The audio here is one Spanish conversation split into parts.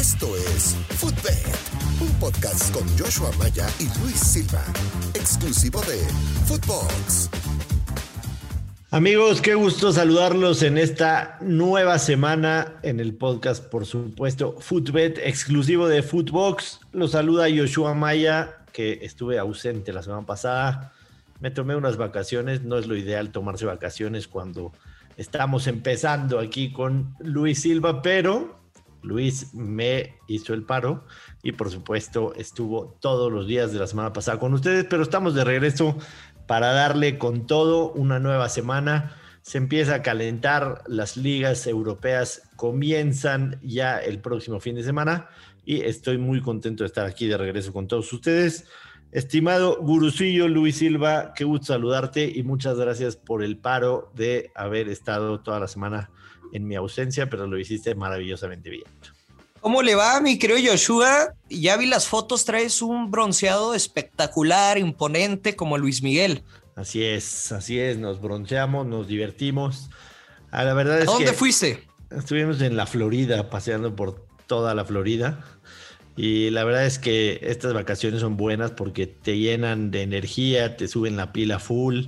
Esto es Footbed, un podcast con Joshua Maya y Luis Silva, exclusivo de Footbox. Amigos, qué gusto saludarlos en esta nueva semana en el podcast, por supuesto, Footbet, exclusivo de Footbox. Los saluda Joshua Maya, que estuve ausente la semana pasada. Me tomé unas vacaciones, no es lo ideal tomarse vacaciones cuando estamos empezando aquí con Luis Silva, pero Luis me hizo el paro y por supuesto estuvo todos los días de la semana pasada con ustedes, pero estamos de regreso para darle con todo una nueva semana. Se empieza a calentar, las ligas europeas comienzan ya el próximo fin de semana y estoy muy contento de estar aquí de regreso con todos ustedes. Estimado Gurusillo Luis Silva, qué gusto saludarte y muchas gracias por el paro de haber estado toda la semana en mi ausencia, pero lo hiciste maravillosamente bien. ¿Cómo le va, mi querido Yoshua? Ya vi las fotos, traes un bronceado espectacular, imponente, como Luis Miguel. Así es, así es, nos bronceamos, nos divertimos. Ah, la verdad es ¿A dónde fuiste? Estuvimos en la Florida, paseando por toda la Florida. Y la verdad es que estas vacaciones son buenas porque te llenan de energía, te suben la pila full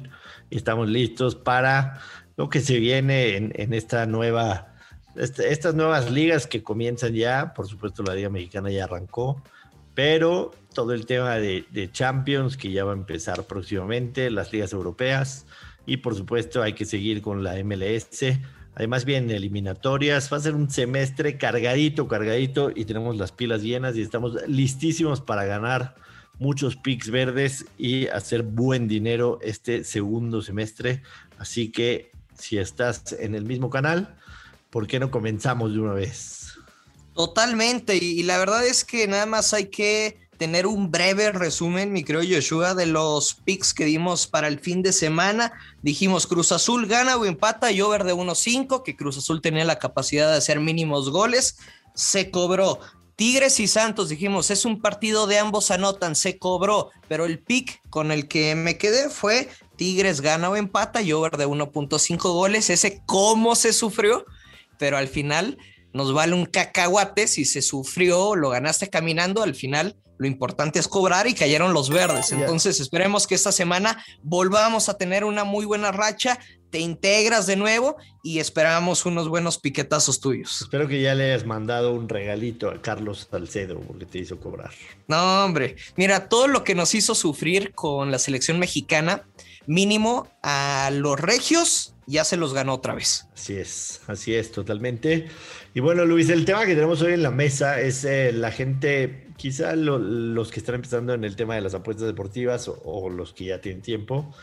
y estamos listos para lo que se viene en, esta nueva, este, estas nuevas ligas que comienzan ya. Por supuesto, la Liga Mexicana ya arrancó, pero todo el tema de, de Champions que ya va a empezar próximamente, las ligas europeas y por supuesto hay que seguir con la MLS Además vienen eliminatorias, va a ser un semestre cargadito, cargadito y tenemos las pilas llenas y estamos listísimos para ganar muchos picks verdes y hacer buen dinero este segundo semestre. Así que si estás en el mismo canal, ¿por qué no comenzamos de una vez? Totalmente, y la verdad es que nada más hay que tener un breve resumen, mi creo Yoshua, de los picks que dimos para el fin de semana. Dijimos Cruz Azul gana o empata y over de 1-5, que Cruz Azul tenía la capacidad de hacer mínimos goles. Se cobró. Tigres y Santos, dijimos, es un partido de ambos anotan, se cobró, pero el pick con el que me quedé fue Tigres gana o empata y over de 1.5 goles. Ese cómo se sufrió, pero al final nos vale un cacahuate si se sufrió, lo ganaste caminando, al final lo importante es cobrar y cayeron los verdes. Entonces esperemos que esta semana volvamos a tener una muy buena racha, te integras de nuevo y esperamos unos buenos piquetazos tuyos. Espero que ya le hayas mandado un regalito a Carlos Salcedo porque te hizo cobrar. No, hombre, mira, todo lo que nos hizo sufrir con la selección mexicana, mínimo a los regios ya se los ganó otra vez. Así es, así es, totalmente. Y bueno, Luis, el tema que tenemos hoy en la mesa es eh, la gente, quizá los que están empezando en el tema de las apuestas deportivas o, los que ya tienen tiempo.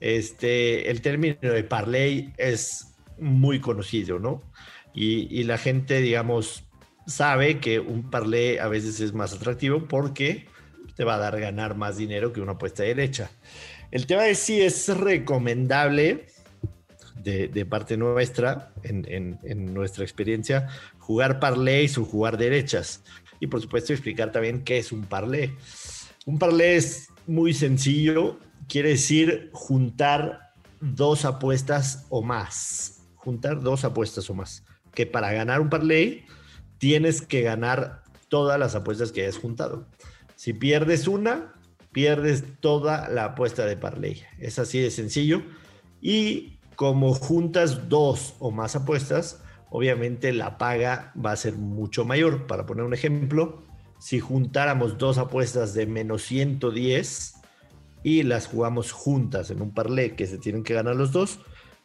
Este, el término de parlay es muy conocido, ¿no? Y, la gente, digamos, sabe que un parlay a veces es más atractivo porque te va a dar ganar más dinero que una apuesta derecha. El tema es si es recomendable de, parte nuestra, en, nuestra experiencia, jugar parlays o jugar derechas. Y por supuesto explicar también qué es un parlay. Un parlay es muy sencillo, quiere decir juntar dos apuestas o más. Juntar dos apuestas o más. Que para ganar un parlay tienes que ganar todas las apuestas que hayas juntado. Si pierdes una, pierdes toda la apuesta de parlay. Es así de sencillo. Y como juntas dos o más apuestas, obviamente la paga va a ser mucho mayor. Para poner un ejemplo, si juntáramos dos apuestas de menos 110 y las jugamos juntas en un parlay que se tienen que ganar los dos,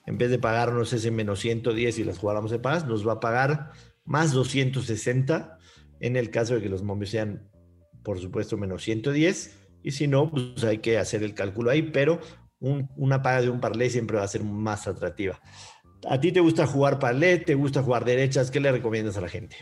en vez de pagarnos ese menos 110 y las jugáramos de paz, nos va a pagar más 260 en el caso de que los momios sean, por supuesto, menos 110. Y si no, pues hay que hacer el cálculo ahí, pero una paga de un parlay siempre va a ser más atractiva. ¿A ti te gusta jugar parlay? ¿Te gusta jugar derechas? ¿Qué le recomiendas a la gente?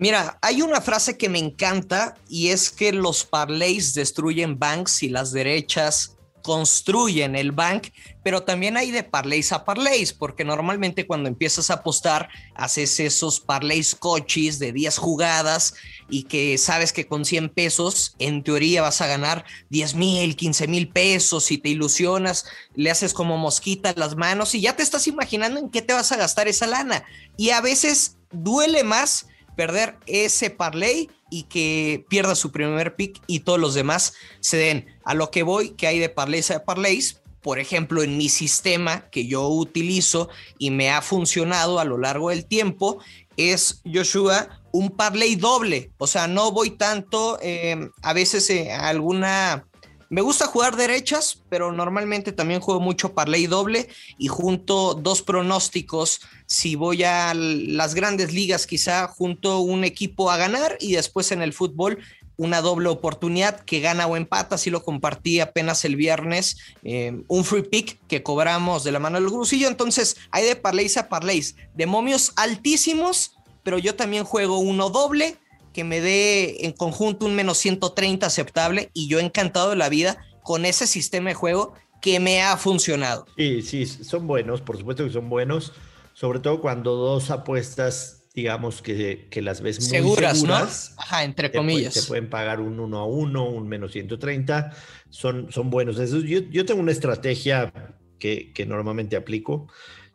Mira, hay una frase que me encanta y es que los parlays destruyen banks y las derechas construyen el bank, pero también hay de parlays a parlays, porque normalmente cuando empiezas a apostar, haces esos parlays coches de 10 jugadas y que sabes que con 100 pesos, en teoría vas a ganar 10 mil, 15 mil pesos y te ilusionas, le haces como mosquita las manos y ya te estás imaginando en qué te vas a gastar esa lana. Y a veces duele más perder ese parlay y que pierda su primer pick y todos los demás se den. A lo que voy, que hay de parlays a parlays, por ejemplo, en mi sistema que yo utilizo y me ha funcionado a lo largo del tiempo, es Joshua un parlay doble. O sea, no voy tanto, eh, a veces eh, alguna me gusta jugar derechas, pero normalmente también juego mucho parlay doble y junto dos pronósticos. Si voy a las grandes ligas, quizá junto un equipo a ganar y después en el fútbol una doble oportunidad que gana o empata. Así lo compartí apenas el viernes, eh, un free pick que cobramos de la mano del grusillo. Entonces hay de parlays a parlays, de momios altísimos, pero yo también juego uno doble que me dé en conjunto un menos 130 aceptable y yo encantado de la vida con ese sistema de juego que me ha funcionado. Sí, sí, son buenos, por supuesto que son buenos, sobre todo cuando dos apuestas, digamos que, que las ves muy seguras, ¿no? Ajá, entre comillas. Te, pueden pagar un 1 a 1, un menos 130, son, son buenos. yo, yo tengo una estrategia que, que normalmente aplico.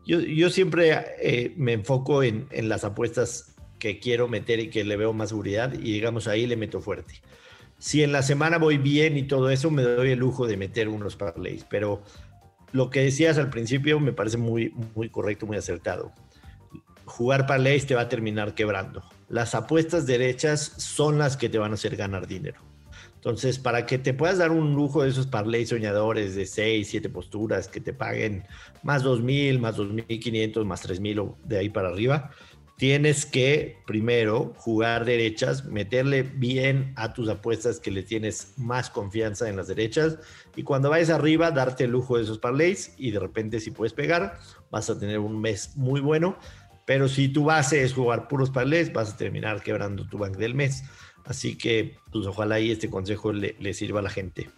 Yo, yo siempre eh, me enfoco en, en las apuestas que quiero meter y que le veo más seguridad y digamos ahí le meto fuerte. Si en la semana voy bien y todo eso, me doy el lujo de meter unos parlays, pero lo que decías al principio me parece muy, muy correcto, muy acertado. Jugar parlays te va a terminar quebrando. Las apuestas derechas son las que te van a hacer ganar dinero. Entonces, para que te puedas dar un lujo de esos parlays soñadores de 6, 7 posturas que te paguen más 2.000, más 2.500, más 3.000 o de ahí para arriba, tienes que primero jugar derechas, meterle bien a tus apuestas que le tienes más confianza en las derechas y cuando vayas arriba darte el lujo de esos parlays y de repente si puedes pegar vas a tener un mes muy bueno, pero si tu base es jugar puros parlays vas a terminar quebrando tu bank del mes. Así que pues ojalá ahí este consejo le, sirva a la gente.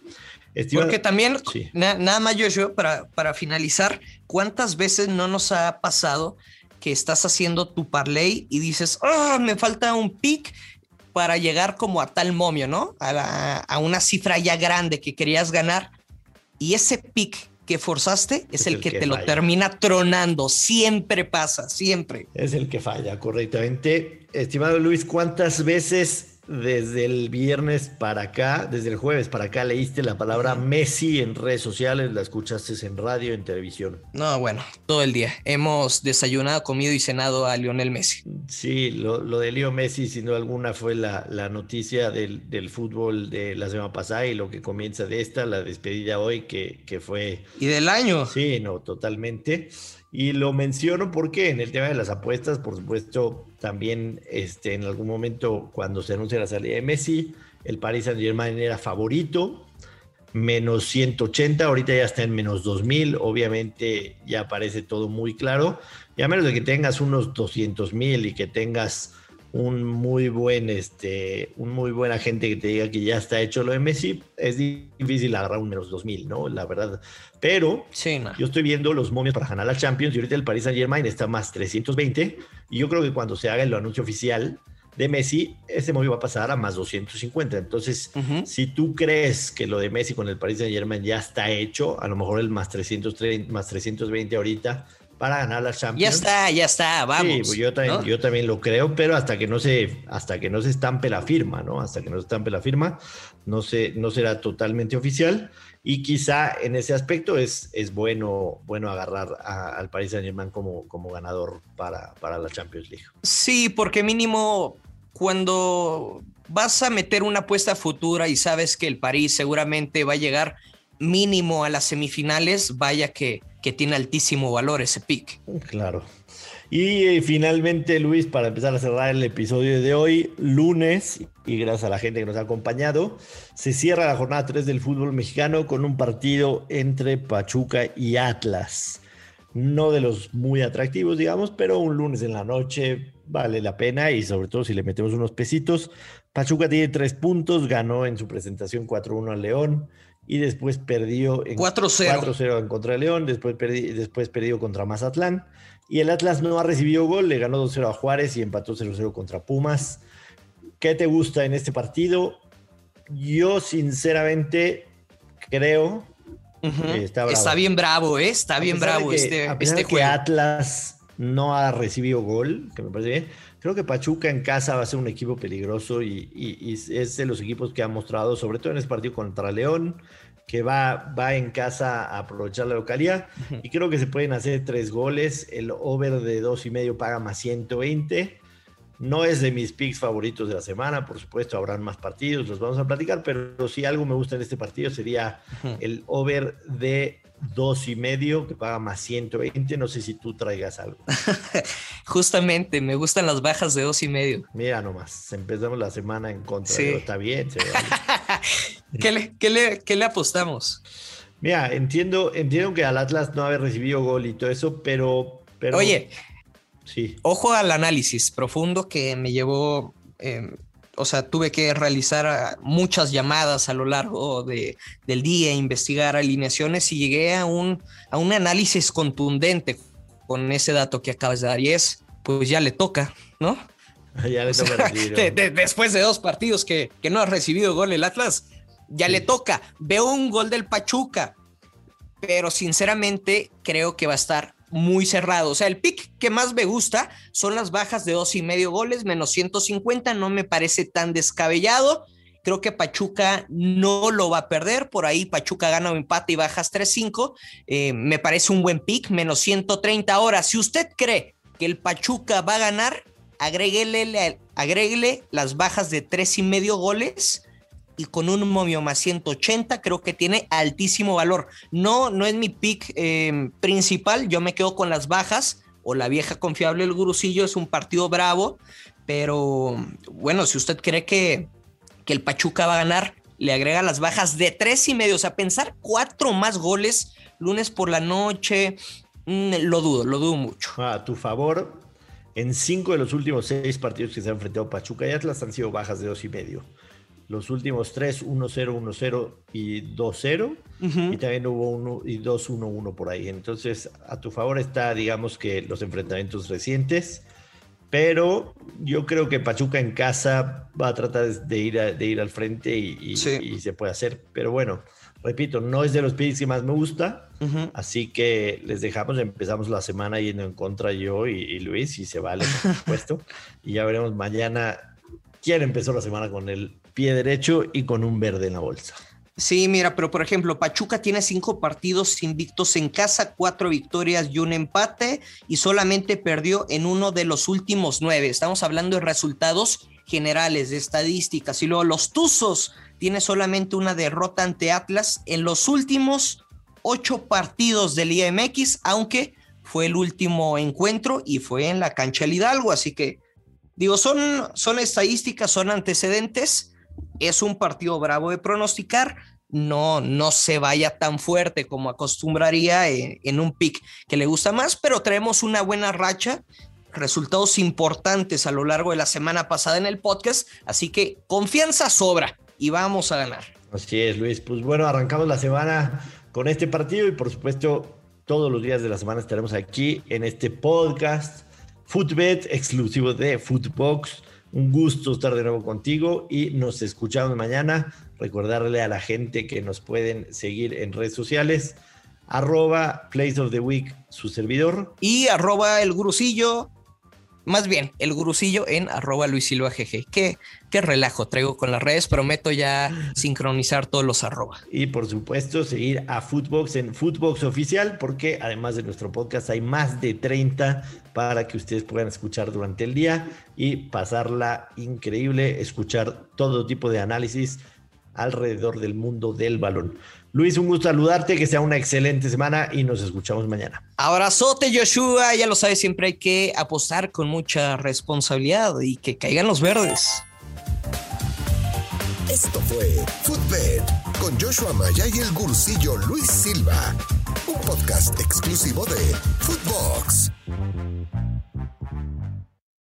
Porque también, nada más yo, para, para finalizar, ¿cuántas veces no nos ha pasado que estás haciendo tu parlay y dices, oh, me falta un pick para llegar como a tal momio, ¿no? A, una cifra ya grande que querías ganar. Y ese pick que forzaste es, el, que, te lo termina tronando. Siempre pasa, siempre. Es el que falla, correctamente. Estimado Luis, ¿cuántas veces desde el viernes para acá, desde el jueves para acá, leíste la palabra Messi en redes sociales, la escuchaste en radio, en televisión. No, bueno, todo el día. Hemos desayunado, comido y cenado a Lionel Messi. Sí, lo, de Leo Messi, sin duda alguna, fue la, noticia del, del, fútbol de la semana pasada y lo que comienza de esta, la despedida hoy, que, que fue... Y del año. Sí, no, totalmente. Y lo menciono porque en el tema de las apuestas, por supuesto, también este, en algún momento cuando se anuncia la salida de Messi, el Paris Saint Germain era favorito, menos 180, ahorita ya está en menos 2000, obviamente ya parece todo muy claro, y a menos de que tengas unos 200 mil y que tengas un muy buen, este, un muy buen agente que te diga que ya está hecho lo de Messi, es difícil agarrar un menos 2000, ¿no? La verdad. Pero yo estoy viendo los momios para ganar la Champions y ahorita el Paris Saint Germain está más 320 y yo creo que cuando se haga el anuncio oficial de Messi, ese momio va a pasar a más 250. Entonces, si tú crees que lo de Messi con el Paris Saint Germain ya está hecho, a lo mejor el más, 330, más 320 ahorita para ganar la Champions. Ya está, ya está, vamos. Sí, yo también, yo también lo creo, pero hasta que no se, hasta que no se estampe la firma, ¿no? Hasta que no se estampe la firma, no, se, no será totalmente oficial. Y quizá en ese aspecto es, es bueno, bueno agarrar al Paris Saint Germain como, como ganador para, para la Champions League. Sí, porque mínimo cuando vas a meter una apuesta futura y sabes que el París seguramente va a llegar mínimo a las semifinales, vaya que que tiene altísimo valor ese pick. Claro. Y eh, finalmente, Luis, para empezar a cerrar el episodio de hoy, lunes, y gracias a la gente que nos ha acompañado, se cierra la jornada 3 del fútbol mexicano con un partido entre Pachuca y Atlas. No de los muy atractivos, digamos, pero un lunes en la noche vale la pena y sobre todo si le metemos unos pesitos. Pachuca tiene tres puntos, ganó en su presentación 4-1 al León y después perdió en 4-0 en contra de León, después, después perdió contra Mazatlán. Y el Atlas no ha recibido gol, le ganó 2-0 a Juárez y empató 0-0 contra Pumas. ¿Qué te gusta en este partido? Yo sinceramente creo que está, bravo. está, bien bravo, ¿eh? Está bien bravo este, este que Atlas no ha recibido gol, que me parece bien. Creo que Pachuca en casa va a ser un equipo peligroso y, es de los equipos que ha mostrado, sobre todo en este partido contra León, que va, va en casa a aprovechar la localidad. Y creo que se pueden hacer tres goles. El over de dos y medio paga más 120. No es de mis picks favoritos de la semana, por supuesto, habrán más partidos, los vamos a platicar, pero si algo me gusta en este partido sería el over de dos y medio que paga más 120. No sé si tú traigas algo. Justamente, me gustan las bajas de dos y medio. Mira nomás, empezamos la semana en contra. Sí. Está bien, ¿Qué, le, qué, le, apostamos? Mira, entiendo, entiendo que al Atlas no haber recibido gol y todo eso, pero. pero Oye, sí. Ojo al análisis profundo que me llevó. Em, o sea, tuve que realizar ah, muchas llamadas a lo largo de, del día, investigar alineaciones y llegué a un, a un análisis contundente con ese dato que acabas de dar y es, pues ya le toca, ¿no? ya le toca. después de dos partidos que, que no ha recibido gol el Atlas, ya le toca. Veo un gol del Pachuca, pero sinceramente creo que va a estar muy cerrado. O sea, el pick que más me gusta son las bajas de dos y medio goles, menos 150, no me parece tan descabellado. Creo que Pachuca no lo va a perder. Por ahí Pachuca gana un empate y bajas 3-5. Eh, me parece un buen pick, menos 130. Ahora, si usted cree que el Pachuca va a ganar, agréguele, agréguele las bajas de tres y medio goles y con un momio más 180 creo que tiene altísimo valor. No, no es mi pick eh, principal, yo me quedo con las bajas o la vieja confiable el gurusillo, es un partido bravo, pero bueno, si usted cree que, que el Pachuca va a ganar, le agrega las bajas de tres y medio, o sea, pensar cuatro más goles lunes por la noche, mm, lo dudo, lo dudo mucho. A tu favor, en cinco de los últimos seis partidos que se han enfrentado Pachuca y Atlas han sido bajas de dos y medio los últimos tres, 1-0, 1-0 y 2-0. Y también hubo uno y 2-1-1 por ahí. Entonces, a tu favor está, digamos que los enfrentamientos recientes. Pero yo creo que Pachuca en casa va a tratar de ir, de ir al frente y, se puede hacer. Pero bueno, repito, no es de los picks que más me gusta. Así que les dejamos, empezamos la semana yendo en contra yo y, y Luis, y se vale, por supuesto. y ya veremos mañana quién empezó la semana con el pie derecho y con un verde en la bolsa. Sí, mira, pero por ejemplo, Pachuca tiene cinco partidos invictos en casa, cuatro victorias y un empate, y solamente perdió en uno de los últimos nueve. Estamos hablando de resultados generales, de estadísticas. Y luego los Tuzos tiene solamente una derrota ante Atlas en los últimos ocho partidos del IMX, aunque fue el último encuentro y fue en la cancha del Hidalgo. Así que, digo, son, son estadísticas, son antecedentes es un partido bravo de pronosticar. No, no se vaya tan fuerte como acostumbraría en, un pick que le gusta más, pero traemos una buena racha resultados importantes a lo largo de la semana pasada en el podcast, así que confianza sobra y vamos a ganar. Así es, Luis. Pues bueno, arrancamos la semana con este partido y por supuesto todos los días de la semana estaremos aquí en este podcast Footbet exclusivo de Footbox. Un gusto estar de nuevo contigo y nos escuchamos mañana. Recordarle a la gente que nos pueden seguir en redes sociales. Arroba Place of the Week, su servidor. Y arroba el más bien, el gurusillo en arroba Luis Silva GG. Qué, qué relajo traigo con las redes. Prometo ya sincronizar todos los arroba. Y por supuesto, seguir a Footbox en Footbox Oficial, porque además de nuestro podcast hay más de 30 para que ustedes puedan escuchar durante el día y pasarla increíble, escuchar todo tipo de análisis alrededor del mundo del balón. Luis, un gusto saludarte, que sea una excelente semana y nos escuchamos mañana. Abrazote, Joshua. Ya lo sabes, siempre hay que apostar con mucha responsabilidad y que caigan los verdes. Esto fue Footbed con Joshua Maya y el gursillo Luis Silva, un podcast exclusivo de Footbox.